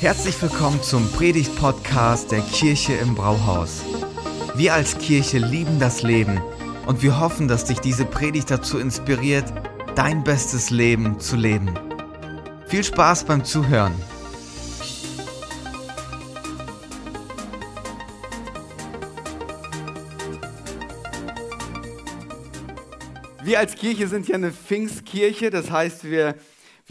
Herzlich willkommen zum Predigt-Podcast der Kirche im Brauhaus. Wir als Kirche lieben das Leben und wir hoffen, dass dich diese Predigt dazu inspiriert, dein bestes Leben zu leben. Viel Spaß beim Zuhören. Wir als Kirche sind ja eine Pfingstkirche, das heißt, wir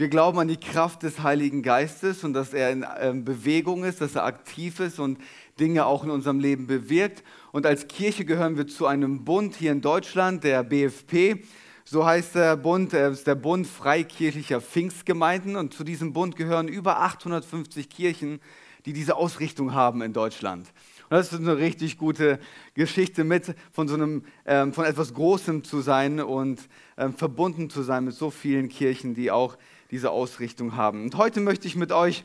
wir glauben an die Kraft des Heiligen Geistes und dass er in ähm, Bewegung ist, dass er aktiv ist und Dinge auch in unserem Leben bewirkt. Und als Kirche gehören wir zu einem Bund hier in Deutschland, der BFP. So heißt der Bund, er ist der Bund Freikirchlicher Pfingstgemeinden. Und zu diesem Bund gehören über 850 Kirchen, die diese Ausrichtung haben in Deutschland. Und das ist eine richtig gute Geschichte mit, von so einem, ähm, von etwas Großem zu sein und ähm, verbunden zu sein mit so vielen Kirchen, die auch diese Ausrichtung haben. Und heute möchte ich mit euch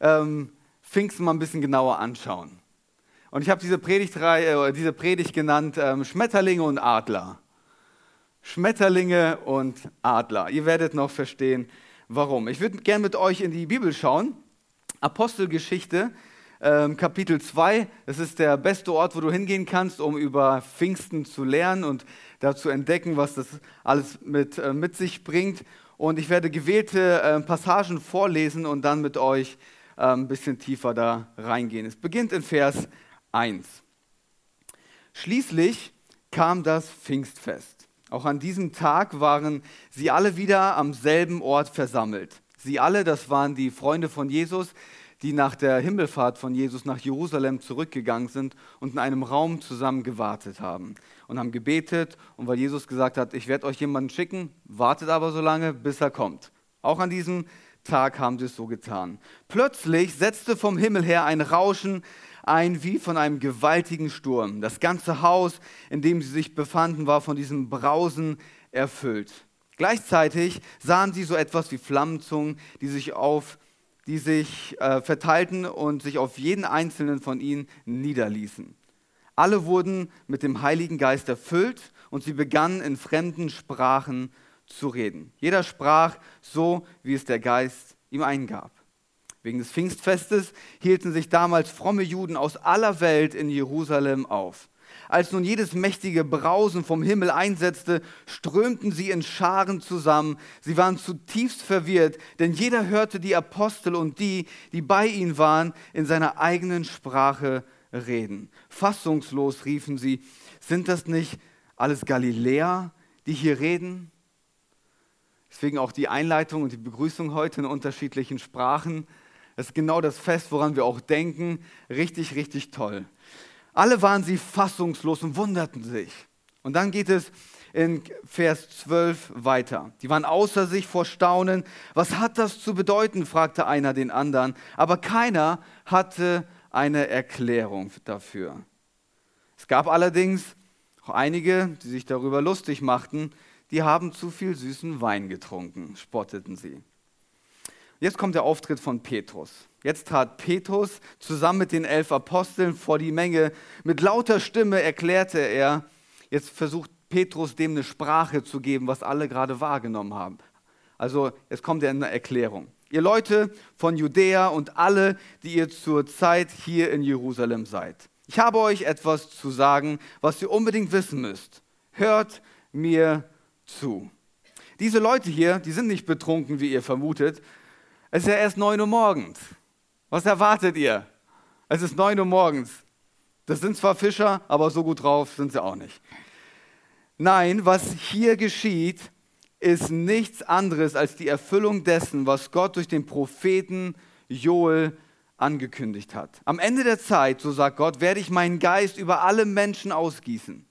ähm, Pfingsten mal ein bisschen genauer anschauen. Und ich habe diese, äh, diese Predigt genannt ähm, Schmetterlinge und Adler. Schmetterlinge und Adler. Ihr werdet noch verstehen, warum. Ich würde gerne mit euch in die Bibel schauen. Apostelgeschichte, ähm, Kapitel 2. Das ist der beste Ort, wo du hingehen kannst, um über Pfingsten zu lernen und da zu entdecken, was das alles mit, äh, mit sich bringt. Und ich werde gewählte äh, Passagen vorlesen und dann mit euch äh, ein bisschen tiefer da reingehen. Es beginnt in Vers 1. Schließlich kam das Pfingstfest. Auch an diesem Tag waren sie alle wieder am selben Ort versammelt. Sie alle, das waren die Freunde von Jesus, die nach der Himmelfahrt von Jesus nach Jerusalem zurückgegangen sind und in einem Raum zusammen gewartet haben und haben gebetet. Und weil Jesus gesagt hat, ich werde euch jemanden schicken, wartet aber so lange, bis er kommt. Auch an diesem Tag haben sie es so getan. Plötzlich setzte vom Himmel her ein Rauschen ein wie von einem gewaltigen Sturm. Das ganze Haus, in dem sie sich befanden, war von diesem Brausen erfüllt. Gleichzeitig sahen sie so etwas wie Flammenzungen, die sich auf die sich äh, verteilten und sich auf jeden einzelnen von ihnen niederließen. Alle wurden mit dem Heiligen Geist erfüllt und sie begannen in fremden Sprachen zu reden. Jeder sprach so, wie es der Geist ihm eingab. Wegen des Pfingstfestes hielten sich damals fromme Juden aus aller Welt in Jerusalem auf. Als nun jedes mächtige Brausen vom Himmel einsetzte, strömten sie in Scharen zusammen. Sie waren zutiefst verwirrt, denn jeder hörte die Apostel und die, die bei ihnen waren, in seiner eigenen Sprache reden. Fassungslos riefen sie, sind das nicht alles Galiläer, die hier reden? Deswegen auch die Einleitung und die Begrüßung heute in unterschiedlichen Sprachen. Das ist genau das Fest, woran wir auch denken. Richtig, richtig toll. Alle waren sie fassungslos und wunderten sich. Und dann geht es in Vers 12 weiter. Die waren außer sich vor Staunen. Was hat das zu bedeuten? fragte einer den anderen. Aber keiner hatte eine Erklärung dafür. Es gab allerdings auch einige, die sich darüber lustig machten. Die haben zu viel süßen Wein getrunken, spotteten sie. Jetzt kommt der Auftritt von Petrus. Jetzt trat Petrus zusammen mit den elf Aposteln vor die Menge. Mit lauter Stimme erklärte er, jetzt versucht Petrus dem eine Sprache zu geben, was alle gerade wahrgenommen haben. Also jetzt kommt er in eine Erklärung. Ihr Leute von Judäa und alle, die ihr zur Zeit hier in Jerusalem seid. Ich habe euch etwas zu sagen, was ihr unbedingt wissen müsst. Hört mir zu. Diese Leute hier, die sind nicht betrunken, wie ihr vermutet, es ist ja erst 9 Uhr morgens. Was erwartet ihr? Es ist 9 Uhr morgens. Das sind zwar Fischer, aber so gut drauf sind sie auch nicht. Nein, was hier geschieht, ist nichts anderes als die Erfüllung dessen, was Gott durch den Propheten Joel angekündigt hat. Am Ende der Zeit, so sagt Gott, werde ich meinen Geist über alle Menschen ausgießen.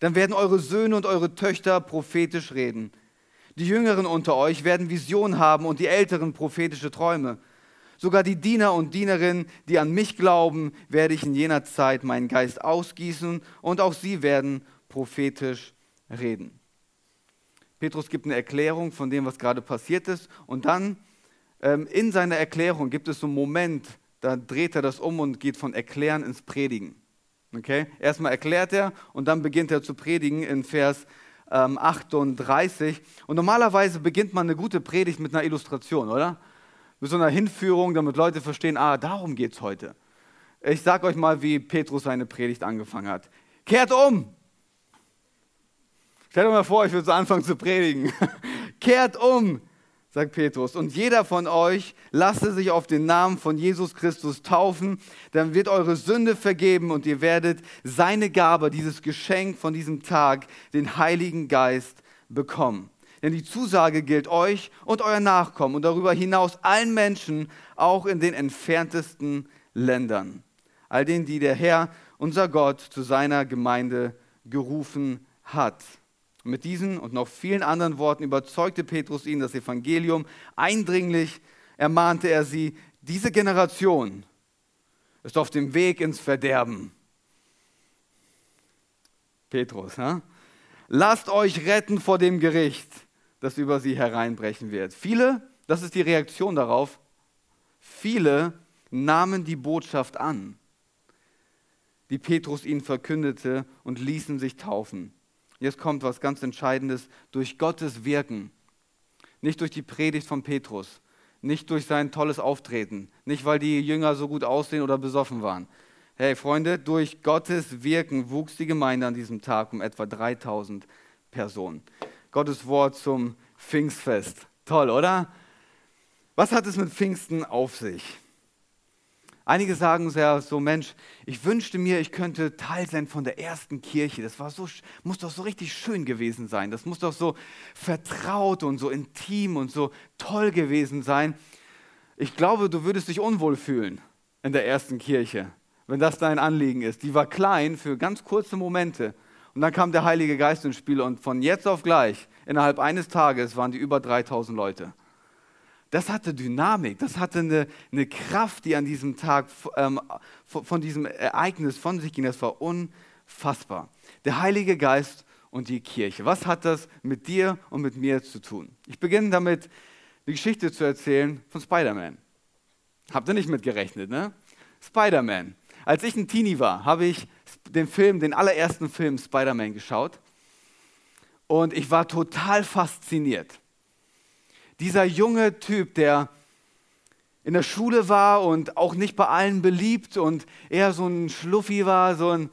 Dann werden eure Söhne und eure Töchter prophetisch reden. Die Jüngeren unter euch werden Visionen haben und die Älteren prophetische Träume. Sogar die Diener und Dienerinnen, die an mich glauben, werde ich in jener Zeit meinen Geist ausgießen und auch sie werden prophetisch reden. Petrus gibt eine Erklärung von dem, was gerade passiert ist und dann ähm, in seiner Erklärung gibt es so einen Moment, da dreht er das um und geht von Erklären ins Predigen. Okay? Erstmal erklärt er und dann beginnt er zu predigen in Vers ähm, 38. Und normalerweise beginnt man eine gute Predigt mit einer Illustration, oder? mit so einer Hinführung, damit Leute verstehen, ah, darum geht es heute. Ich sage euch mal, wie Petrus seine Predigt angefangen hat. Kehrt um! Stellt euch mal vor, ich würde so anfangen zu predigen. Kehrt um! sagt Petrus. Und jeder von euch lasse sich auf den Namen von Jesus Christus taufen, dann wird eure Sünde vergeben und ihr werdet seine Gabe, dieses Geschenk von diesem Tag, den Heiligen Geist, bekommen. Denn die Zusage gilt euch und euer Nachkommen und darüber hinaus allen Menschen, auch in den entferntesten Ländern. All denen, die der Herr, unser Gott, zu seiner Gemeinde gerufen hat. Mit diesen und noch vielen anderen Worten überzeugte Petrus ihnen das Evangelium. Eindringlich ermahnte er sie, diese Generation ist auf dem Weg ins Verderben. Petrus, ne? lasst euch retten vor dem Gericht, das über sie hereinbrechen wird. Viele, das ist die Reaktion darauf, viele nahmen die Botschaft an, die Petrus ihnen verkündete und ließen sich taufen. Jetzt kommt was ganz Entscheidendes. Durch Gottes Wirken, nicht durch die Predigt von Petrus, nicht durch sein tolles Auftreten, nicht weil die Jünger so gut aussehen oder besoffen waren. Hey Freunde, durch Gottes Wirken wuchs die Gemeinde an diesem Tag um etwa 3000 Personen. Gottes Wort zum Pfingstfest. Toll, oder? Was hat es mit Pfingsten auf sich? Einige sagen ja so, Mensch, ich wünschte mir, ich könnte Teil sein von der ersten Kirche. Das war so, muss doch so richtig schön gewesen sein. Das muss doch so vertraut und so intim und so toll gewesen sein. Ich glaube, du würdest dich unwohl fühlen in der ersten Kirche, wenn das dein Anliegen ist. Die war klein für ganz kurze Momente. Und dann kam der Heilige Geist ins Spiel und von jetzt auf gleich, innerhalb eines Tages, waren die über 3000 Leute das hatte Dynamik, das hatte eine, eine Kraft, die an diesem Tag ähm, von diesem Ereignis von sich ging. Das war unfassbar. Der Heilige Geist und die Kirche. Was hat das mit dir und mit mir zu tun? Ich beginne damit, die Geschichte zu erzählen von Spider-Man. Habt ihr nicht mitgerechnet, ne? Spider-Man. Als ich ein Teenie war, habe ich den Film, den allerersten Film Spider-Man geschaut. Und ich war total fasziniert dieser junge Typ, der in der Schule war und auch nicht bei allen beliebt und eher so ein Schluffi war, so ein,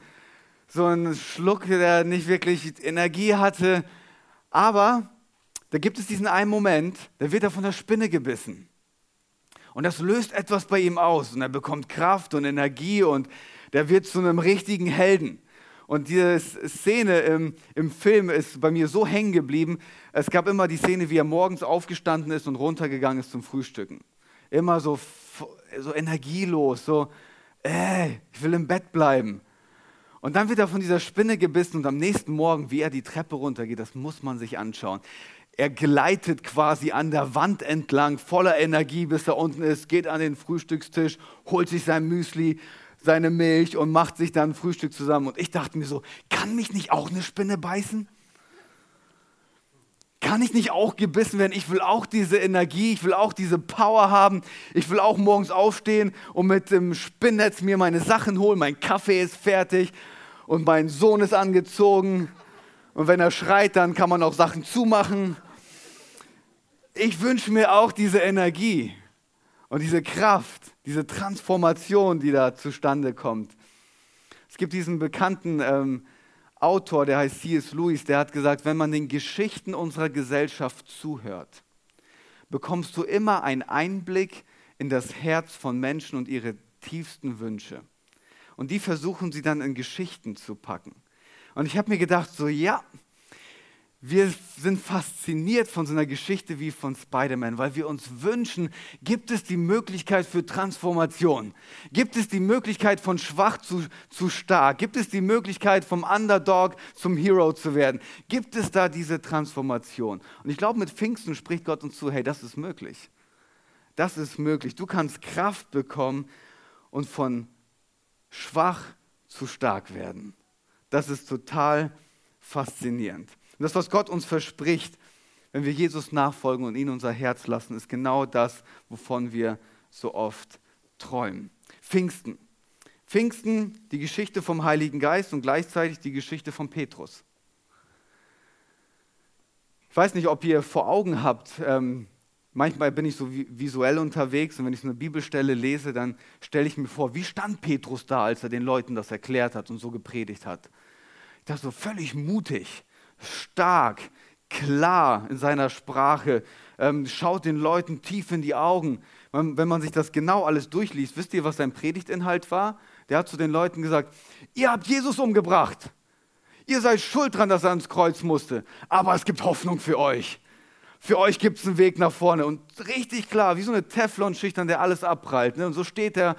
so ein Schluck, der nicht wirklich Energie hatte. Aber da gibt es diesen einen Moment, da wird er von der Spinne gebissen. Und das löst etwas bei ihm aus und er bekommt Kraft und Energie und der wird zu einem richtigen Helden. Und diese Szene im, im Film ist bei mir so hängen geblieben. Es gab immer die Szene, wie er morgens aufgestanden ist und runtergegangen ist zum Frühstücken. Immer so, so energielos, so, äh, ich will im Bett bleiben. Und dann wird er von dieser Spinne gebissen und am nächsten Morgen, wie er die Treppe runtergeht, das muss man sich anschauen. Er gleitet quasi an der Wand entlang, voller Energie, bis er unten ist, geht an den Frühstückstisch, holt sich sein Müsli, seine Milch und macht sich dann Frühstück zusammen. Und ich dachte mir so, kann mich nicht auch eine Spinne beißen? Kann ich nicht auch gebissen werden? Ich will auch diese Energie, ich will auch diese Power haben. Ich will auch morgens aufstehen und mit dem Spinnnetz mir meine Sachen holen. Mein Kaffee ist fertig und mein Sohn ist angezogen. Und wenn er schreit, dann kann man auch Sachen zumachen. Ich wünsche mir auch diese Energie und diese Kraft diese Transformation, die da zustande kommt. Es gibt diesen bekannten ähm, Autor, der heißt C.S. Lewis, der hat gesagt, wenn man den Geschichten unserer Gesellschaft zuhört, bekommst du immer einen Einblick in das Herz von Menschen und ihre tiefsten Wünsche. Und die versuchen sie dann in Geschichten zu packen. Und ich habe mir gedacht, so ja, wir sind fasziniert von so einer Geschichte wie von Spider-Man, weil wir uns wünschen, gibt es die Möglichkeit für Transformation? Gibt es die Möglichkeit von schwach zu, zu stark? Gibt es die Möglichkeit vom Underdog zum Hero zu werden? Gibt es da diese Transformation? Und ich glaube, mit Pfingsten spricht Gott uns zu, hey, das ist möglich. Das ist möglich. Du kannst Kraft bekommen und von schwach zu stark werden. Das ist total faszinierend. Und das, was Gott uns verspricht, wenn wir Jesus nachfolgen und ihn unser Herz lassen, ist genau das, wovon wir so oft träumen. Pfingsten. Pfingsten, die Geschichte vom Heiligen Geist und gleichzeitig die Geschichte von Petrus. Ich weiß nicht, ob ihr vor Augen habt, ähm, manchmal bin ich so visuell unterwegs und wenn ich so eine Bibelstelle lese, dann stelle ich mir vor, wie stand Petrus da, als er den Leuten das erklärt hat und so gepredigt hat. Ich dachte so völlig mutig, stark, klar in seiner Sprache, ähm, schaut den Leuten tief in die Augen. Wenn man sich das genau alles durchliest, wisst ihr, was sein Predigtinhalt war? Der hat zu den Leuten gesagt, ihr habt Jesus umgebracht. Ihr seid schuld dran, dass er ans Kreuz musste. Aber es gibt Hoffnung für euch. Für euch gibt es einen Weg nach vorne. Und richtig klar, wie so eine Teflonschicht, an der alles abprallt. Ne? Und so steht der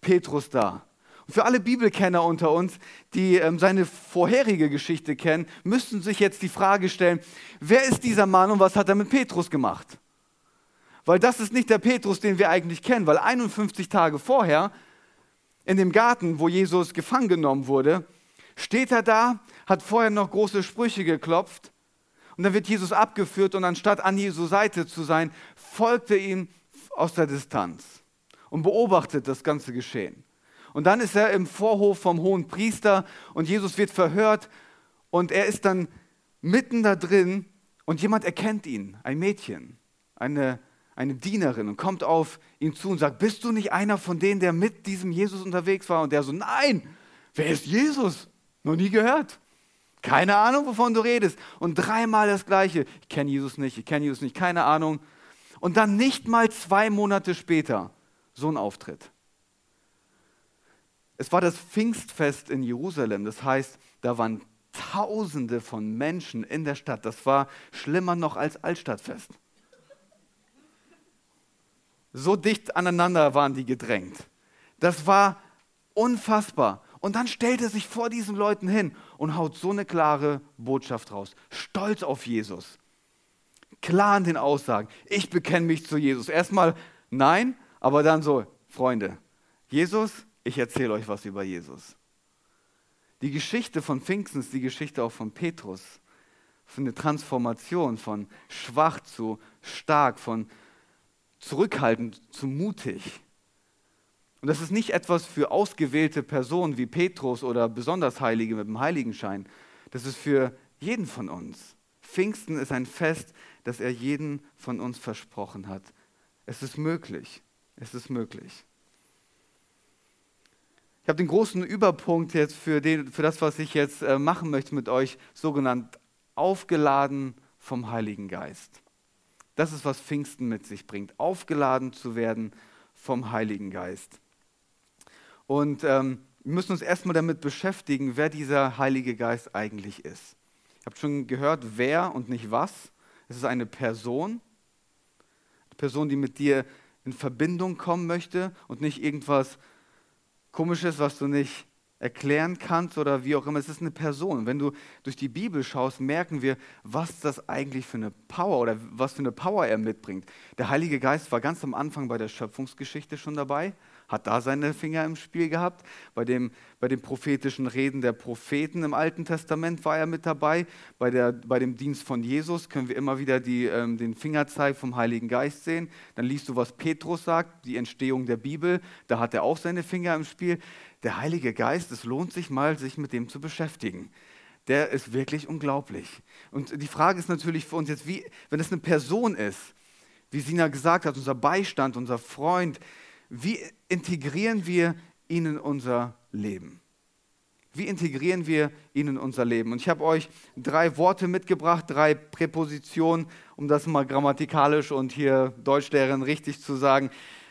Petrus da. Für alle Bibelkenner unter uns, die ähm, seine vorherige Geschichte kennen, müssten sich jetzt die Frage stellen, wer ist dieser Mann und was hat er mit Petrus gemacht? Weil das ist nicht der Petrus, den wir eigentlich kennen, weil 51 Tage vorher in dem Garten, wo Jesus gefangen genommen wurde, steht er da, hat vorher noch große Sprüche geklopft und dann wird Jesus abgeführt und anstatt an Jesu Seite zu sein, folgt er ihm aus der Distanz und beobachtet das ganze Geschehen. Und dann ist er im Vorhof vom hohen Priester und Jesus wird verhört und er ist dann mitten da drin und jemand erkennt ihn, ein Mädchen, eine, eine Dienerin und kommt auf ihn zu und sagt, bist du nicht einer von denen, der mit diesem Jesus unterwegs war? Und der so, nein, wer ist Jesus? Noch nie gehört. Keine Ahnung, wovon du redest. Und dreimal das Gleiche. Ich kenne Jesus nicht, ich kenne Jesus nicht, keine Ahnung. Und dann nicht mal zwei Monate später so ein Auftritt. Es war das Pfingstfest in Jerusalem. Das heißt, da waren Tausende von Menschen in der Stadt. Das war schlimmer noch als Altstadtfest. So dicht aneinander waren die gedrängt. Das war unfassbar. Und dann stellt er sich vor diesen Leuten hin und haut so eine klare Botschaft raus. Stolz auf Jesus. Klar in den Aussagen. Ich bekenne mich zu Jesus. Erstmal nein, aber dann so, Freunde, Jesus, ich erzähle euch was über Jesus. Die Geschichte von Pfingsten ist die Geschichte auch von Petrus. Ist eine Transformation von schwach zu stark, von zurückhaltend zu mutig. Und das ist nicht etwas für ausgewählte Personen wie Petrus oder besonders Heilige mit dem Heiligenschein. Das ist für jeden von uns. Pfingsten ist ein Fest, das er jeden von uns versprochen hat. Es ist möglich. Es ist möglich. Ich habe den großen Überpunkt jetzt für, den, für das, was ich jetzt äh, machen möchte mit euch, sogenannt aufgeladen vom Heiligen Geist. Das ist, was Pfingsten mit sich bringt, aufgeladen zu werden vom Heiligen Geist. Und ähm, wir müssen uns erstmal damit beschäftigen, wer dieser Heilige Geist eigentlich ist. Ihr habt schon gehört, wer und nicht was. Es ist eine Person, eine Person, die mit dir in Verbindung kommen möchte und nicht irgendwas Komisches, was du nicht erklären kannst oder wie auch immer. Es ist eine Person. Wenn du durch die Bibel schaust, merken wir, was das eigentlich für eine Power oder was für eine Power er mitbringt. Der Heilige Geist war ganz am Anfang bei der Schöpfungsgeschichte schon dabei hat da seine Finger im Spiel gehabt. Bei, dem, bei den prophetischen Reden der Propheten im Alten Testament war er mit dabei. Bei, der, bei dem Dienst von Jesus können wir immer wieder die, ähm, den Fingerzeig vom Heiligen Geist sehen. Dann liest du, was Petrus sagt, die Entstehung der Bibel. Da hat er auch seine Finger im Spiel. Der Heilige Geist, es lohnt sich mal, sich mit dem zu beschäftigen der ist wirklich unglaublich. Und die Frage ist natürlich für uns jetzt, wie, wenn es eine Person ist, wie Sina gesagt hat, unser Beistand, unser Freund, wie integrieren wir ihn in unser Leben? Wie integrieren wir ihn in unser Leben? Und ich habe euch drei Worte mitgebracht, drei Präpositionen, um das mal grammatikalisch und hier Deutschlehrerin richtig zu sagen.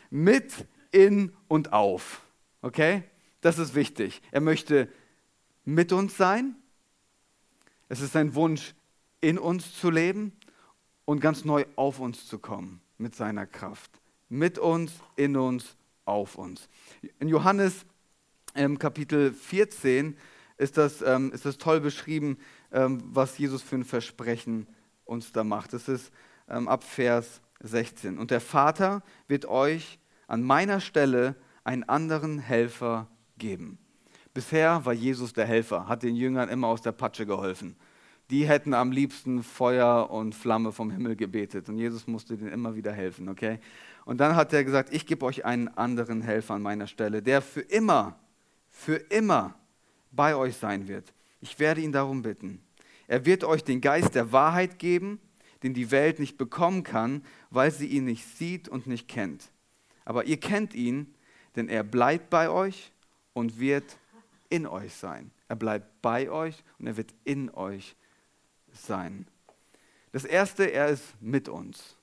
Mit, in und auf. Okay? Das ist wichtig. Er möchte mit uns sein. Es ist sein Wunsch, in uns zu leben und ganz neu auf uns zu kommen mit seiner Kraft mit uns, in uns, auf uns. In Johannes ähm, Kapitel 14 ist das, ähm, ist das toll beschrieben, ähm, was Jesus für ein Versprechen uns da macht. Das ist ähm, ab Vers 16. Und der Vater wird euch an meiner Stelle einen anderen Helfer geben. Bisher war Jesus der Helfer, hat den Jüngern immer aus der Patsche geholfen. Die hätten am liebsten Feuer und Flamme vom Himmel gebetet und Jesus musste denen immer wieder helfen, okay? Und dann hat er gesagt, ich gebe euch einen anderen Helfer an meiner Stelle, der für immer, für immer bei euch sein wird. Ich werde ihn darum bitten. Er wird euch den Geist der Wahrheit geben, den die Welt nicht bekommen kann, weil sie ihn nicht sieht und nicht kennt. Aber ihr kennt ihn, denn er bleibt bei euch und wird in euch sein. Er bleibt bei euch und er wird in euch sein. Das Erste, er ist mit uns.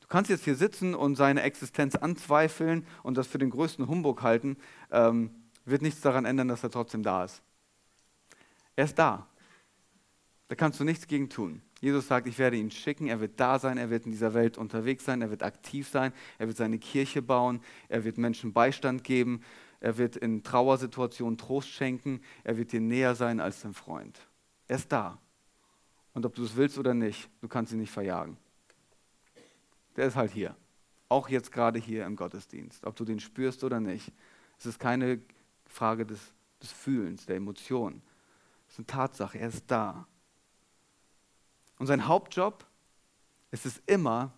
Du kannst jetzt hier sitzen und seine Existenz anzweifeln und das für den größten Humbug halten, ähm, wird nichts daran ändern, dass er trotzdem da ist. Er ist da. Da kannst du nichts gegen tun. Jesus sagt, ich werde ihn schicken, er wird da sein, er wird in dieser Welt unterwegs sein, er wird aktiv sein, er wird seine Kirche bauen, er wird Menschen Beistand geben, er wird in Trauersituationen Trost schenken, er wird dir näher sein als dein Freund. Er ist da. Und ob du es willst oder nicht, du kannst ihn nicht verjagen. Der ist halt hier. Auch jetzt gerade hier im Gottesdienst. Ob du den spürst oder nicht. Es ist keine Frage des, des Fühlens, der Emotionen. Es ist eine Tatsache, er ist da. Und sein Hauptjob ist es immer,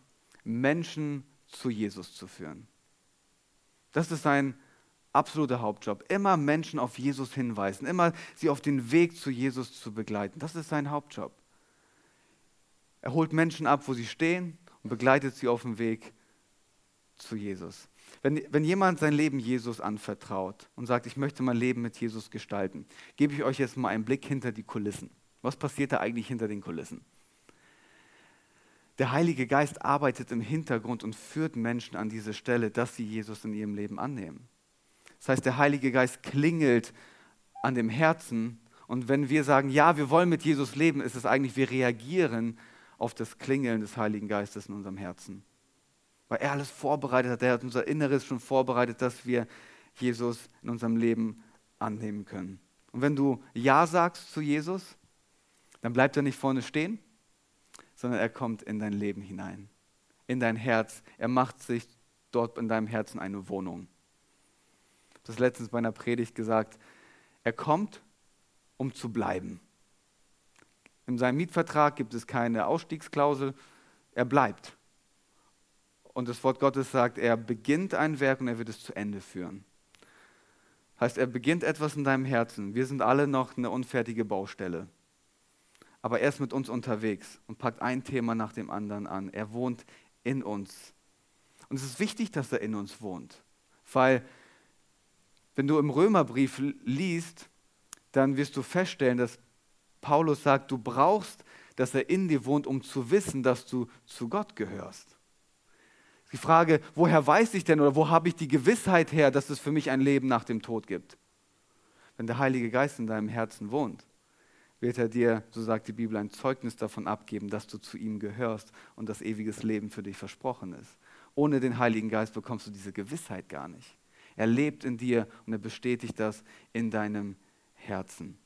Menschen zu Jesus zu führen. Das ist sein absoluter Hauptjob. Immer Menschen auf Jesus hinweisen, immer sie auf den Weg zu Jesus zu begleiten. Das ist sein Hauptjob. Er holt Menschen ab, wo sie stehen und begleitet sie auf dem Weg zu Jesus. Wenn, wenn jemand sein Leben Jesus anvertraut und sagt, ich möchte mein Leben mit Jesus gestalten, gebe ich euch jetzt mal einen Blick hinter die Kulissen. Was passiert da eigentlich hinter den Kulissen? Der Heilige Geist arbeitet im Hintergrund und führt Menschen an diese Stelle, dass sie Jesus in ihrem Leben annehmen. Das heißt, der Heilige Geist klingelt an dem Herzen und wenn wir sagen, ja, wir wollen mit Jesus leben, ist es eigentlich, wir reagieren auf das Klingeln des Heiligen Geistes in unserem Herzen. Weil er alles vorbereitet hat, er hat unser Inneres schon vorbereitet, dass wir Jesus in unserem Leben annehmen können. Und wenn du Ja sagst zu Jesus, dann bleibt er nicht vorne stehen, sondern er kommt in dein Leben hinein, in dein Herz. Er macht sich dort in deinem Herzen eine Wohnung. Ich habe das letztens bei einer Predigt gesagt. Er kommt, um zu bleiben. In seinem Mietvertrag gibt es keine Ausstiegsklausel. Er bleibt. Und das Wort Gottes sagt, er beginnt ein Werk und er wird es zu Ende führen. Heißt, er beginnt etwas in deinem Herzen. Wir sind alle noch eine unfertige Baustelle. Aber er ist mit uns unterwegs und packt ein Thema nach dem anderen an. Er wohnt in uns. Und es ist wichtig, dass er in uns wohnt. Weil, wenn du im Römerbrief liest, dann wirst du feststellen, dass Paulus sagt, du brauchst, dass er in dir wohnt, um zu wissen, dass du zu Gott gehörst. Die Frage, woher weiß ich denn oder wo habe ich die Gewissheit her, dass es für mich ein Leben nach dem Tod gibt? Wenn der Heilige Geist in deinem Herzen wohnt, wird er dir, so sagt die Bibel, ein Zeugnis davon abgeben, dass du zu ihm gehörst und das ewiges Leben für dich versprochen ist. Ohne den Heiligen Geist bekommst du diese Gewissheit gar nicht. Er lebt in dir und er bestätigt das in deinem Herzen.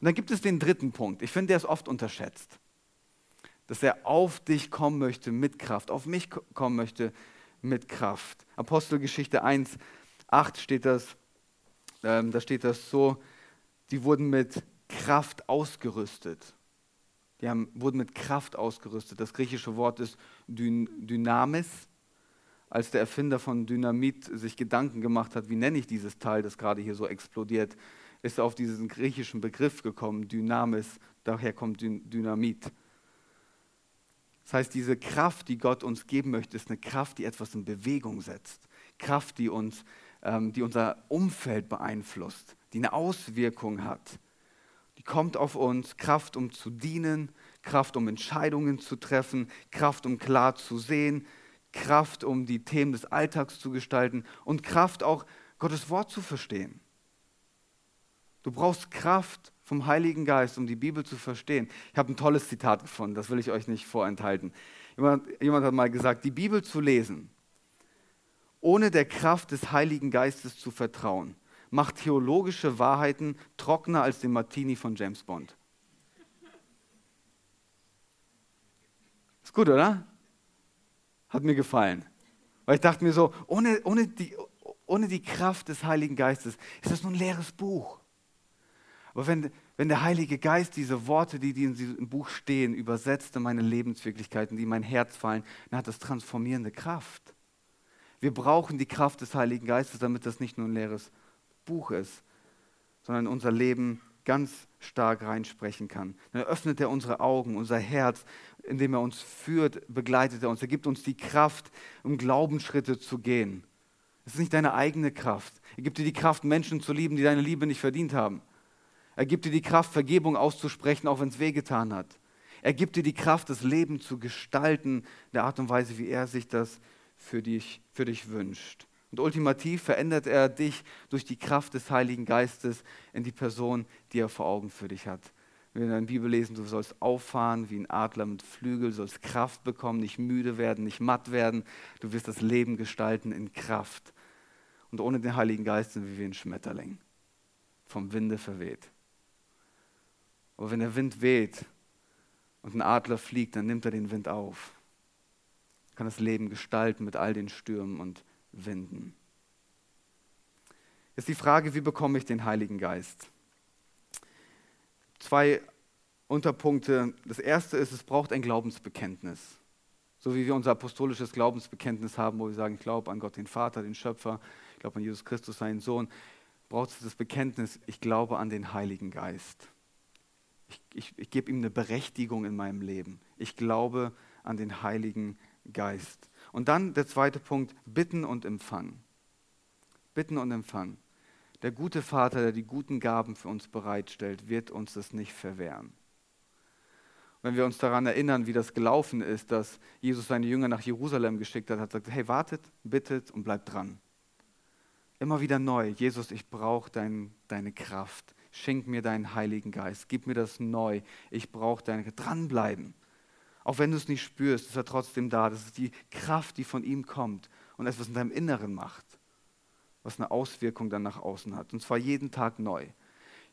Und dann gibt es den dritten Punkt. Ich finde, der ist oft unterschätzt. Dass er auf dich kommen möchte mit Kraft, auf mich kommen möchte mit Kraft. Apostelgeschichte 1, 8 steht das, ähm, da steht das so, die wurden mit Kraft ausgerüstet. Die haben, wurden mit Kraft ausgerüstet. Das griechische Wort ist Dynamis. Als der Erfinder von Dynamit sich Gedanken gemacht hat, wie nenne ich dieses Teil, das gerade hier so explodiert, ist auf diesen griechischen Begriff gekommen, Dynamis, daher kommt Dynamit. Das heißt, diese Kraft, die Gott uns geben möchte, ist eine Kraft, die etwas in Bewegung setzt. Kraft, die, uns, ähm, die unser Umfeld beeinflusst, die eine Auswirkung hat. Die kommt auf uns, Kraft, um zu dienen, Kraft, um Entscheidungen zu treffen, Kraft, um klar zu sehen, Kraft, um die Themen des Alltags zu gestalten und Kraft auch, Gottes Wort zu verstehen. Du brauchst Kraft vom Heiligen Geist, um die Bibel zu verstehen. Ich habe ein tolles Zitat gefunden, das will ich euch nicht vorenthalten. Jemand, jemand hat mal gesagt, die Bibel zu lesen, ohne der Kraft des Heiligen Geistes zu vertrauen, macht theologische Wahrheiten trockener als den Martini von James Bond. Ist gut, oder? Hat mir gefallen. Weil ich dachte mir so, ohne, ohne, die, ohne die Kraft des Heiligen Geistes ist das nur ein leeres Buch. Aber wenn, wenn der Heilige Geist diese Worte, die, die in diesem Buch stehen, übersetzt in meine Lebenswirklichkeiten, die in mein Herz fallen, dann hat das transformierende Kraft. Wir brauchen die Kraft des Heiligen Geistes, damit das nicht nur ein leeres Buch ist, sondern unser Leben ganz stark reinsprechen kann. Dann öffnet er unsere Augen, unser Herz, indem er uns führt, begleitet er uns. Er gibt uns die Kraft, um Glaubensschritte zu gehen. Es ist nicht deine eigene Kraft. Er gibt dir die Kraft, Menschen zu lieben, die deine Liebe nicht verdient haben. Er gibt dir die Kraft, Vergebung auszusprechen, auch wenn es wehgetan hat. Er gibt dir die Kraft, das Leben zu gestalten, der Art und Weise, wie er sich das für dich, für dich wünscht. Und ultimativ verändert er dich durch die Kraft des Heiligen Geistes in die Person, die er vor Augen für dich hat. Wenn wir in der Bibel lesen, du sollst auffahren wie ein Adler mit Flügel, du sollst Kraft bekommen, nicht müde werden, nicht matt werden. Du wirst das Leben gestalten in Kraft. Und ohne den Heiligen Geist sind wir wie ein Schmetterling, vom Winde verweht. Aber wenn der Wind weht und ein Adler fliegt, dann nimmt er den Wind auf. Kann das Leben gestalten mit all den Stürmen und Winden. Jetzt die Frage, wie bekomme ich den Heiligen Geist? Zwei Unterpunkte. Das erste ist, es braucht ein Glaubensbekenntnis. So wie wir unser apostolisches Glaubensbekenntnis haben, wo wir sagen, ich glaube an Gott den Vater, den Schöpfer, ich glaube an Jesus Christus, seinen Sohn, braucht es das Bekenntnis, ich glaube an den Heiligen Geist. Ich, ich, ich gebe ihm eine Berechtigung in meinem Leben. Ich glaube an den Heiligen Geist. Und dann der zweite Punkt, bitten und empfangen. Bitten und empfangen. Der gute Vater, der die guten Gaben für uns bereitstellt, wird uns das nicht verwehren. Wenn wir uns daran erinnern, wie das gelaufen ist, dass Jesus seine Jünger nach Jerusalem geschickt hat, hat gesagt, hey, wartet, bittet und bleibt dran. Immer wieder neu, Jesus, ich brauche dein, deine Kraft. Schenk mir deinen Heiligen Geist. Gib mir das neu. Ich brauche deine Dranbleiben. Auch wenn du es nicht spürst, ist er trotzdem da. Das ist die Kraft, die von ihm kommt und etwas in deinem Inneren macht, was eine Auswirkung dann nach außen hat. Und zwar jeden Tag neu.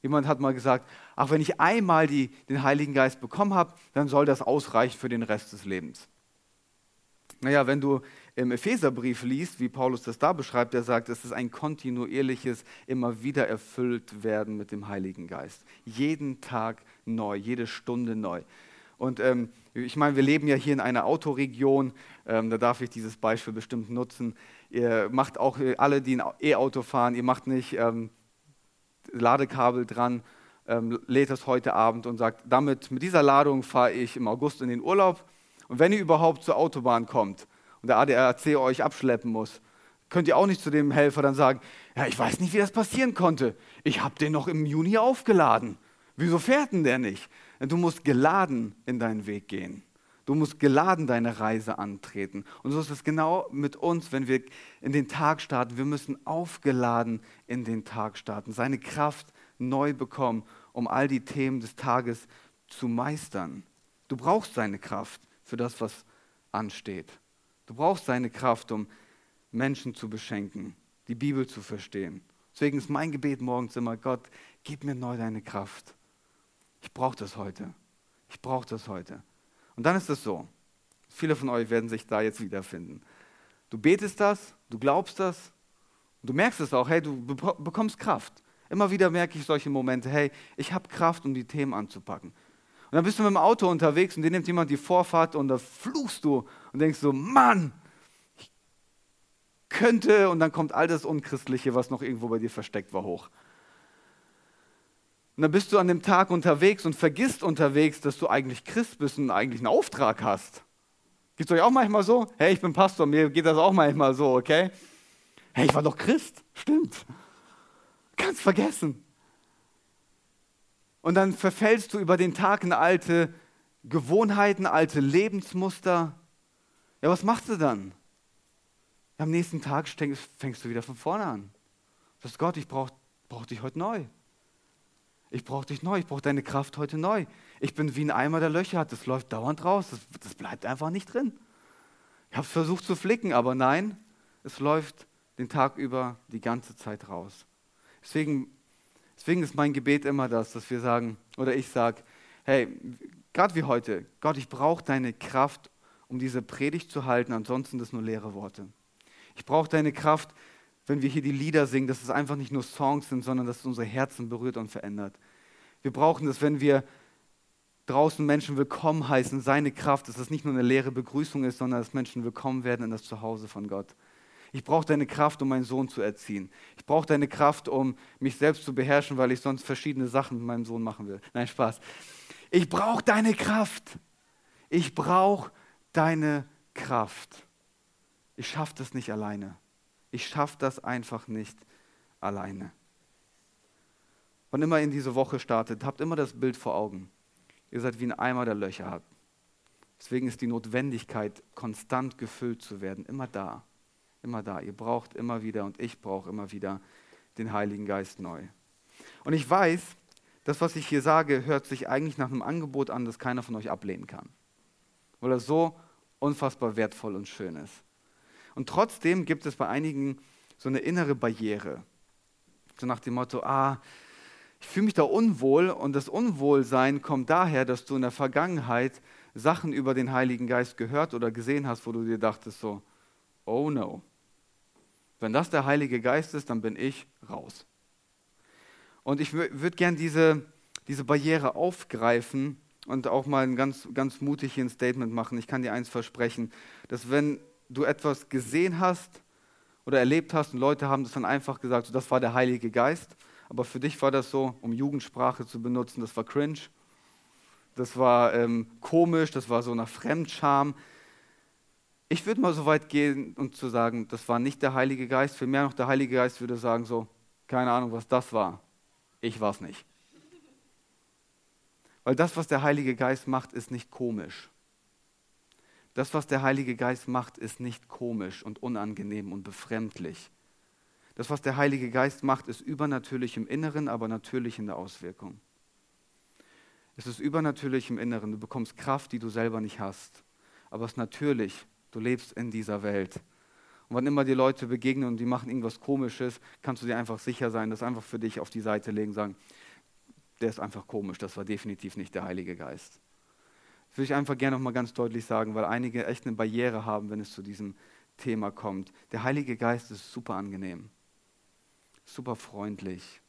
Jemand hat mal gesagt, ach, wenn ich einmal die, den Heiligen Geist bekommen habe, dann soll das ausreichen für den Rest des Lebens. Naja, wenn du im Epheserbrief liest, wie Paulus das da beschreibt, er sagt, es ist ein kontinuierliches, immer wieder erfüllt werden mit dem Heiligen Geist. Jeden Tag neu, jede Stunde neu. Und ähm, ich meine, wir leben ja hier in einer Autoregion, ähm, da darf ich dieses Beispiel bestimmt nutzen. Ihr macht auch äh, alle, die ein E-Auto fahren, ihr macht nicht ähm, Ladekabel dran, ähm, lädt das heute Abend und sagt, damit, mit dieser Ladung fahre ich im August in den Urlaub. Und wenn ihr überhaupt zur Autobahn kommt und der ADAC euch abschleppen muss, könnt ihr auch nicht zu dem Helfer dann sagen, ja, ich weiß nicht, wie das passieren konnte. Ich habe den noch im Juni aufgeladen. Wieso fährt denn der nicht? Du musst geladen in deinen Weg gehen. Du musst geladen deine Reise antreten. Und so ist es genau mit uns, wenn wir in den Tag starten. Wir müssen aufgeladen in den Tag starten, seine Kraft neu bekommen, um all die Themen des Tages zu meistern. Du brauchst seine Kraft für das, was ansteht. Du brauchst seine Kraft, um Menschen zu beschenken, die Bibel zu verstehen. Deswegen ist mein Gebet morgens immer, Gott, gib mir neu deine Kraft. Ich brauche das heute. Ich brauche das heute. Und dann ist es so. Viele von euch werden sich da jetzt wiederfinden. Du betest das, du glaubst das, du merkst es auch, hey, du bekommst Kraft. Immer wieder merke ich solche Momente, hey, ich habe Kraft, um die Themen anzupacken. Und dann bist du mit dem Auto unterwegs und dir nimmt jemand die Vorfahrt und da fluchst du und denkst so, Mann, ich könnte, und dann kommt all das Unchristliche, was noch irgendwo bei dir versteckt war, hoch. Und dann bist du an dem Tag unterwegs und vergisst unterwegs, dass du eigentlich Christ bist und eigentlich einen Auftrag hast. Geht es euch auch manchmal so? Hey, ich bin Pastor, mir geht das auch manchmal so, okay? Hey, ich war doch Christ. Stimmt. Ganz vergessen. Und dann verfällst du über den Tag in alte Gewohnheiten, alte Lebensmuster. Ja, was machst du dann? Ja, am nächsten Tag fängst du wieder von vorne an. Das ist Gott, ich brauche brauch dich heute neu. Ich brauche dich neu, ich brauche deine Kraft heute neu. Ich bin wie ein Eimer, der Löcher hat, das läuft dauernd raus, das, das bleibt einfach nicht drin. Ich habe versucht zu flicken, aber nein, es läuft den Tag über die ganze Zeit raus. Deswegen, deswegen ist mein Gebet immer das, dass wir sagen, oder ich sage, hey, gerade wie heute, Gott, ich brauche deine Kraft, um diese Predigt zu halten, ansonsten das nur leere Worte. Ich brauche deine Kraft, wenn wir hier die Lieder singen, dass es einfach nicht nur Songs sind, sondern dass es unsere Herzen berührt und verändert. Wir brauchen das, wenn wir draußen Menschen willkommen heißen, seine Kraft, dass es nicht nur eine leere Begrüßung ist, sondern dass Menschen willkommen werden in das Zuhause von Gott. Ich brauche deine Kraft, um meinen Sohn zu erziehen. Ich brauche deine Kraft, um mich selbst zu beherrschen, weil ich sonst verschiedene Sachen mit meinem Sohn machen will. Nein, Spaß. Ich brauche deine Kraft. Ich brauche deine Kraft. Ich schaffe das nicht alleine. Ich schaffe das einfach nicht alleine. Wann immer in diese Woche startet, habt immer das Bild vor Augen. Ihr seid wie ein Eimer, der Löcher hat. Deswegen ist die Notwendigkeit, konstant gefüllt zu werden, immer da. Immer da. Ihr braucht immer wieder und ich brauche immer wieder den Heiligen Geist neu. Und ich weiß, das, was ich hier sage, hört sich eigentlich nach einem Angebot an, das keiner von euch ablehnen kann. Weil er so unfassbar wertvoll und schön ist. Und trotzdem gibt es bei einigen so eine innere Barriere. So nach dem Motto, ah, ich fühle mich da unwohl und das Unwohlsein kommt daher, dass du in der Vergangenheit Sachen über den Heiligen Geist gehört oder gesehen hast, wo du dir dachtest so, oh no, wenn das der Heilige Geist ist, dann bin ich raus. Und ich würde gern diese, diese Barriere aufgreifen und auch mal ein ganz, ganz mutiges Statement machen. Ich kann dir eins versprechen, dass wenn du etwas gesehen hast oder erlebt hast und Leute haben das dann einfach gesagt, so, das war der Heilige Geist, aber für dich war das so, um Jugendsprache zu benutzen, das war cringe, das war ähm, komisch, das war so nach Fremdscham. Ich würde mal so weit gehen und zu sagen, das war nicht der Heilige Geist, vielmehr noch der Heilige Geist würde sagen so, keine Ahnung, was das war. Ich war es nicht. Weil das, was der Heilige Geist macht, ist nicht komisch. Das, was der Heilige Geist macht, ist nicht komisch und unangenehm und befremdlich. Das, was der Heilige Geist macht, ist übernatürlich im Inneren, aber natürlich in der Auswirkung. Es ist übernatürlich im Inneren. Du bekommst Kraft, die du selber nicht hast. Aber es ist natürlich. Du lebst in dieser Welt. Und wann immer dir Leute begegnen und die machen irgendwas Komisches, kannst du dir einfach sicher sein, das einfach für dich auf die Seite legen, sagen, der ist einfach komisch, das war definitiv nicht der Heilige Geist. Das will ich einfach gerne nochmal ganz deutlich sagen, weil einige echt eine Barriere haben, wenn es zu diesem Thema kommt. Der Heilige Geist ist super angenehm, super freundlich,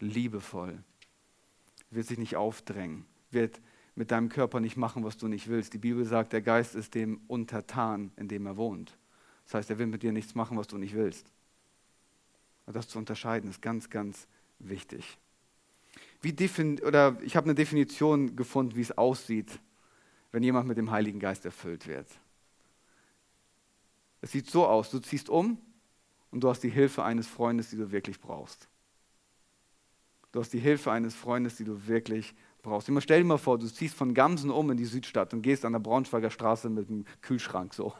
liebevoll, wird sich nicht aufdrängen, wird mit deinem Körper nicht machen, was du nicht willst. Die Bibel sagt, der Geist ist dem untertan, in dem er wohnt. Das heißt, er will mit dir nichts machen, was du nicht willst. Und das zu unterscheiden ist ganz, ganz wichtig. Wie oder ich habe eine Definition gefunden, wie es aussieht, wenn jemand mit dem Heiligen Geist erfüllt wird. Es sieht so aus, du ziehst um und du hast die Hilfe eines Freundes, die du wirklich brauchst. Du hast die Hilfe eines Freundes, die du wirklich brauchst. Immer stell dir mal vor, du ziehst von Gamsen um in die Südstadt und gehst an der Braunschweiger Straße mit einem Kühlschrank so.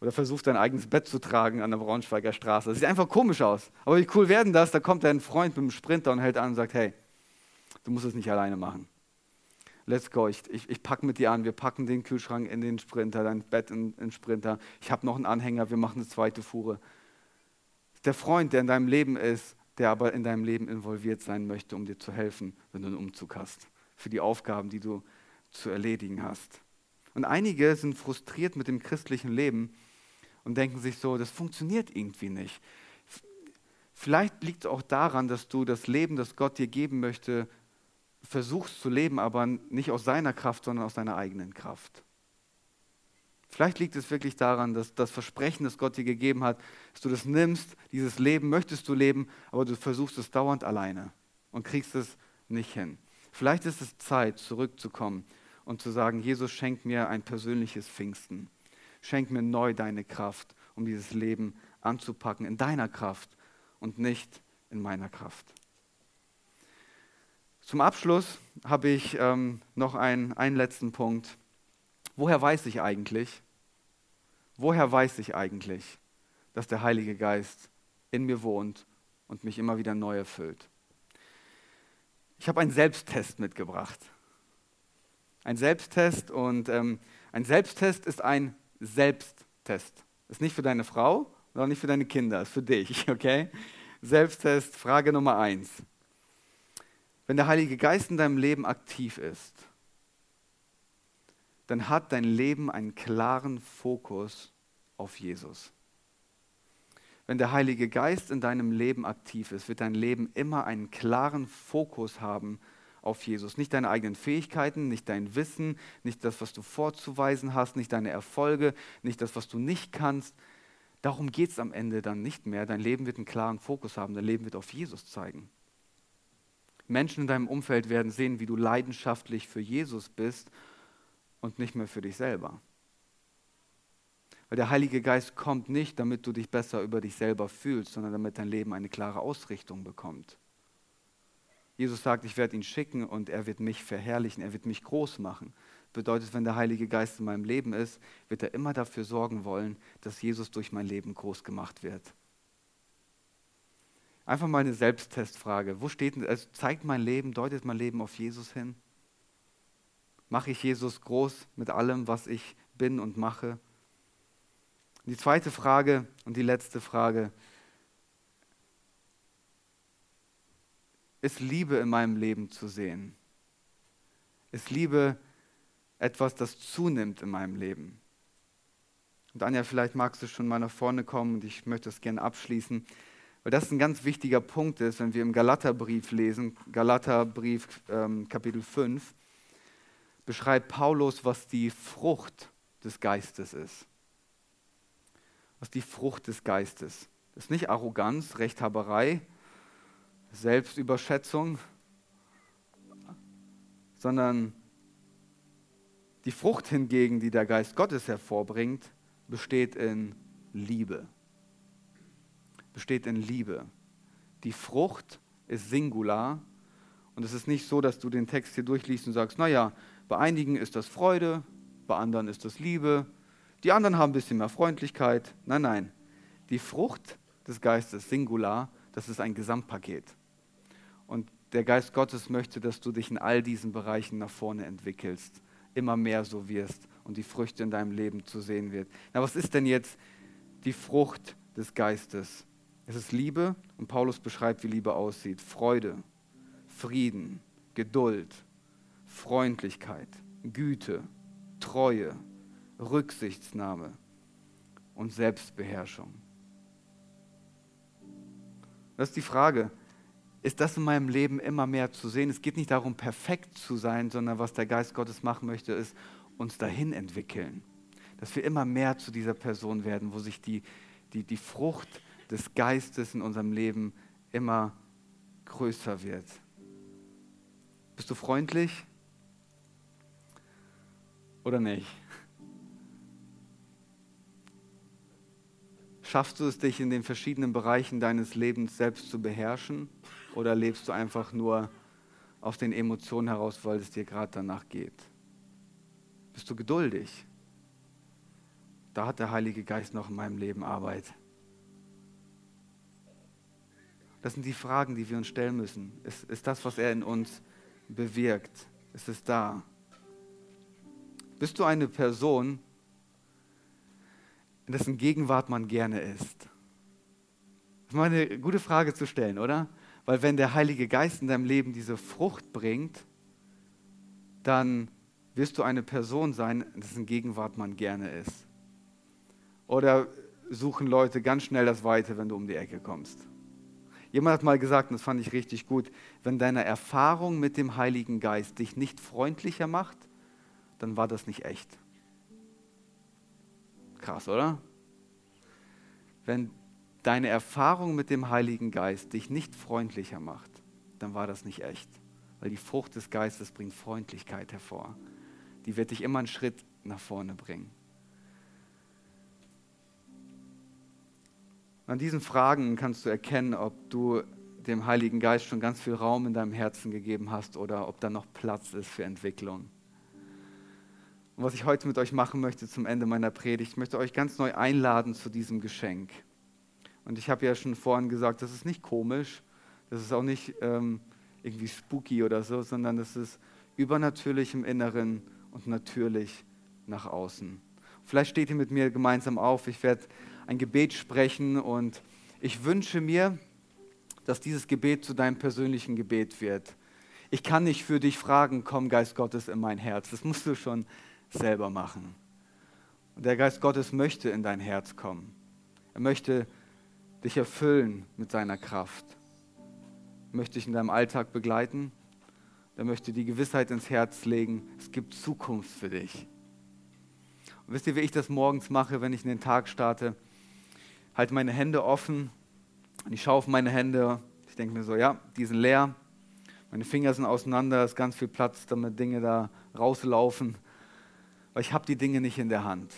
Oder versuchst dein eigenes Bett zu tragen an der Braunschweiger Straße. Das sieht einfach komisch aus. Aber wie cool werden das? Da kommt dein Freund mit einem Sprinter und hält an und sagt, hey, du musst es nicht alleine machen. Let's go, ich, ich, ich packe mit dir an, wir packen den Kühlschrank in den Sprinter, dein Bett in den Sprinter. Ich habe noch einen Anhänger, wir machen eine zweite Fuhre. Der Freund, der in deinem Leben ist, der aber in deinem Leben involviert sein möchte, um dir zu helfen, wenn du einen Umzug hast, für die Aufgaben, die du zu erledigen hast. Und einige sind frustriert mit dem christlichen Leben und denken sich so, das funktioniert irgendwie nicht. Vielleicht liegt es auch daran, dass du das Leben, das Gott dir geben möchte, versuchst zu leben, aber nicht aus seiner Kraft, sondern aus deiner eigenen Kraft. Vielleicht liegt es wirklich daran, dass das Versprechen, das Gott dir gegeben hat, dass du das nimmst, dieses Leben möchtest du leben, aber du versuchst es dauernd alleine und kriegst es nicht hin. Vielleicht ist es Zeit, zurückzukommen und zu sagen, Jesus, schenk mir ein persönliches Pfingsten. Schenk mir neu deine Kraft, um dieses Leben anzupacken, in deiner Kraft und nicht in meiner Kraft. Zum Abschluss habe ich ähm, noch einen, einen letzten Punkt. Woher weiß ich eigentlich, woher weiß ich eigentlich, dass der Heilige Geist in mir wohnt und mich immer wieder neu erfüllt? Ich habe einen Selbsttest mitgebracht. Ein Selbsttest und ähm, ein Selbsttest ist ein Selbsttest. Ist nicht für deine Frau auch nicht für deine Kinder, ist für dich, okay? Selbsttest, Frage Nummer eins. Wenn der Heilige Geist in deinem Leben aktiv ist, dann hat dein Leben einen klaren Fokus auf Jesus. Wenn der Heilige Geist in deinem Leben aktiv ist, wird dein Leben immer einen klaren Fokus haben auf Jesus. Nicht deine eigenen Fähigkeiten, nicht dein Wissen, nicht das, was du vorzuweisen hast, nicht deine Erfolge, nicht das, was du nicht kannst. Darum geht es am Ende dann nicht mehr. Dein Leben wird einen klaren Fokus haben, dein Leben wird auf Jesus zeigen. Menschen in deinem Umfeld werden sehen, wie du leidenschaftlich für Jesus bist und nicht mehr für dich selber. Weil der Heilige Geist kommt nicht, damit du dich besser über dich selber fühlst, sondern damit dein Leben eine klare Ausrichtung bekommt. Jesus sagt, ich werde ihn schicken und er wird mich verherrlichen, er wird mich groß machen. Bedeutet, wenn der Heilige Geist in meinem Leben ist, wird er immer dafür sorgen wollen, dass Jesus durch mein Leben groß gemacht wird. Einfach mal eine Selbsttestfrage. Wo steht, also zeigt mein Leben, deutet mein Leben auf Jesus hin? Mache ich Jesus groß mit allem, was ich bin und mache? Die zweite Frage und die letzte Frage. Ist Liebe in meinem Leben zu sehen? Ist Liebe etwas, das zunimmt in meinem Leben? Und Anja, vielleicht magst du schon mal nach vorne kommen und ich möchte es gerne abschließen, weil das ein ganz wichtiger Punkt ist, wenn wir im Galaterbrief lesen, Galaterbrief ähm, Kapitel 5, beschreibt Paulus, was die Frucht des Geistes ist was die Frucht des Geistes. Das ist nicht Arroganz, Rechthaberei, Selbstüberschätzung, sondern die Frucht hingegen, die der Geist Gottes hervorbringt, besteht in Liebe. Besteht in Liebe. Die Frucht ist singular und es ist nicht so, dass du den Text hier durchliest und sagst, naja, bei einigen ist das Freude, bei anderen ist das Liebe, die anderen haben ein bisschen mehr Freundlichkeit. Nein, nein. Die Frucht des Geistes, Singular, das ist ein Gesamtpaket. Und der Geist Gottes möchte, dass du dich in all diesen Bereichen nach vorne entwickelst, immer mehr so wirst und die Früchte in deinem Leben zu sehen wird. Na, was ist denn jetzt die Frucht des Geistes? Es ist Liebe und Paulus beschreibt, wie Liebe aussieht. Freude, Frieden, Geduld, Freundlichkeit, Güte, Treue, Rücksichtsnahme und Selbstbeherrschung. Das ist die Frage. Ist das in meinem Leben immer mehr zu sehen? Es geht nicht darum, perfekt zu sein, sondern was der Geist Gottes machen möchte, ist uns dahin entwickeln. Dass wir immer mehr zu dieser Person werden, wo sich die, die, die Frucht des Geistes in unserem Leben immer größer wird. Bist du freundlich oder nicht? Schaffst du es, dich in den verschiedenen Bereichen deines Lebens selbst zu beherrschen? Oder lebst du einfach nur aus den Emotionen heraus, weil es dir gerade danach geht? Bist du geduldig? Da hat der Heilige Geist noch in meinem Leben Arbeit. Das sind die Fragen, die wir uns stellen müssen. Ist, ist das, was er in uns bewirkt? Ist es da? Bist du eine Person, in dessen Gegenwart man gerne ist? Das ist mal eine gute Frage zu stellen, oder? Weil wenn der Heilige Geist in deinem Leben diese Frucht bringt, dann wirst du eine Person sein, in dessen Gegenwart man gerne ist. Oder suchen Leute ganz schnell das Weite, wenn du um die Ecke kommst. Jemand hat mal gesagt, und das fand ich richtig gut, wenn deine Erfahrung mit dem Heiligen Geist dich nicht freundlicher macht, dann war das nicht echt. Krass, oder? Wenn deine Erfahrung mit dem Heiligen Geist dich nicht freundlicher macht, dann war das nicht echt. Weil die Frucht des Geistes bringt Freundlichkeit hervor. Die wird dich immer einen Schritt nach vorne bringen. An diesen Fragen kannst du erkennen, ob du dem Heiligen Geist schon ganz viel Raum in deinem Herzen gegeben hast oder ob da noch Platz ist für Entwicklung. Was ich heute mit euch machen möchte zum Ende meiner Predigt, ich möchte euch ganz neu einladen zu diesem Geschenk. Und ich habe ja schon vorhin gesagt, das ist nicht komisch, das ist auch nicht ähm, irgendwie spooky oder so, sondern das ist übernatürlich im Inneren und natürlich nach außen. Vielleicht steht ihr mit mir gemeinsam auf, ich werde ein Gebet sprechen und ich wünsche mir, dass dieses Gebet zu deinem persönlichen Gebet wird. Ich kann nicht für dich fragen, komm Geist Gottes in mein Herz. Das musst du schon selber machen. Und der Geist Gottes möchte in dein Herz kommen. Er möchte dich erfüllen mit seiner Kraft. Er möchte dich in deinem Alltag begleiten. Er möchte die Gewissheit ins Herz legen, es gibt Zukunft für dich. Und wisst ihr, wie ich das morgens mache, wenn ich in den Tag starte? halte meine Hände offen und ich schaue auf meine Hände. Ich denke mir so, ja, die sind leer. Meine Finger sind auseinander, es ist ganz viel Platz, damit Dinge da rauslaufen. Weil ich habe die Dinge nicht in der Hand.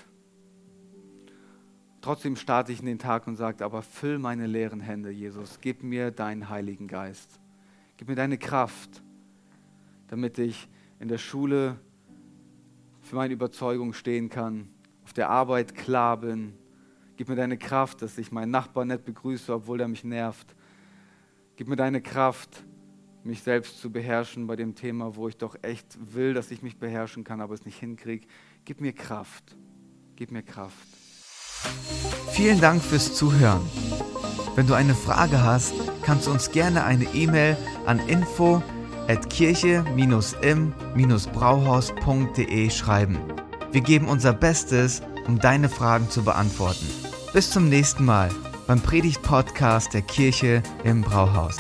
Trotzdem starte ich in den Tag und sage, aber füll meine leeren Hände, Jesus. Gib mir deinen Heiligen Geist. Gib mir deine Kraft, damit ich in der Schule für meine Überzeugung stehen kann, auf der Arbeit klar bin. Gib mir deine Kraft, dass ich meinen Nachbarn nett begrüße, obwohl er mich nervt. Gib mir deine Kraft, mich selbst zu beherrschen bei dem Thema, wo ich doch echt will, dass ich mich beherrschen kann, aber es nicht hinkriege. Gib mir Kraft. Gib mir Kraft. Vielen Dank fürs Zuhören. Wenn du eine Frage hast, kannst du uns gerne eine E-Mail an info at kirche-im-brauhaus.de schreiben. Wir geben unser Bestes, um deine Fragen zu beantworten. Bis zum nächsten Mal beim Predigt-Podcast der Kirche im Brauhaus.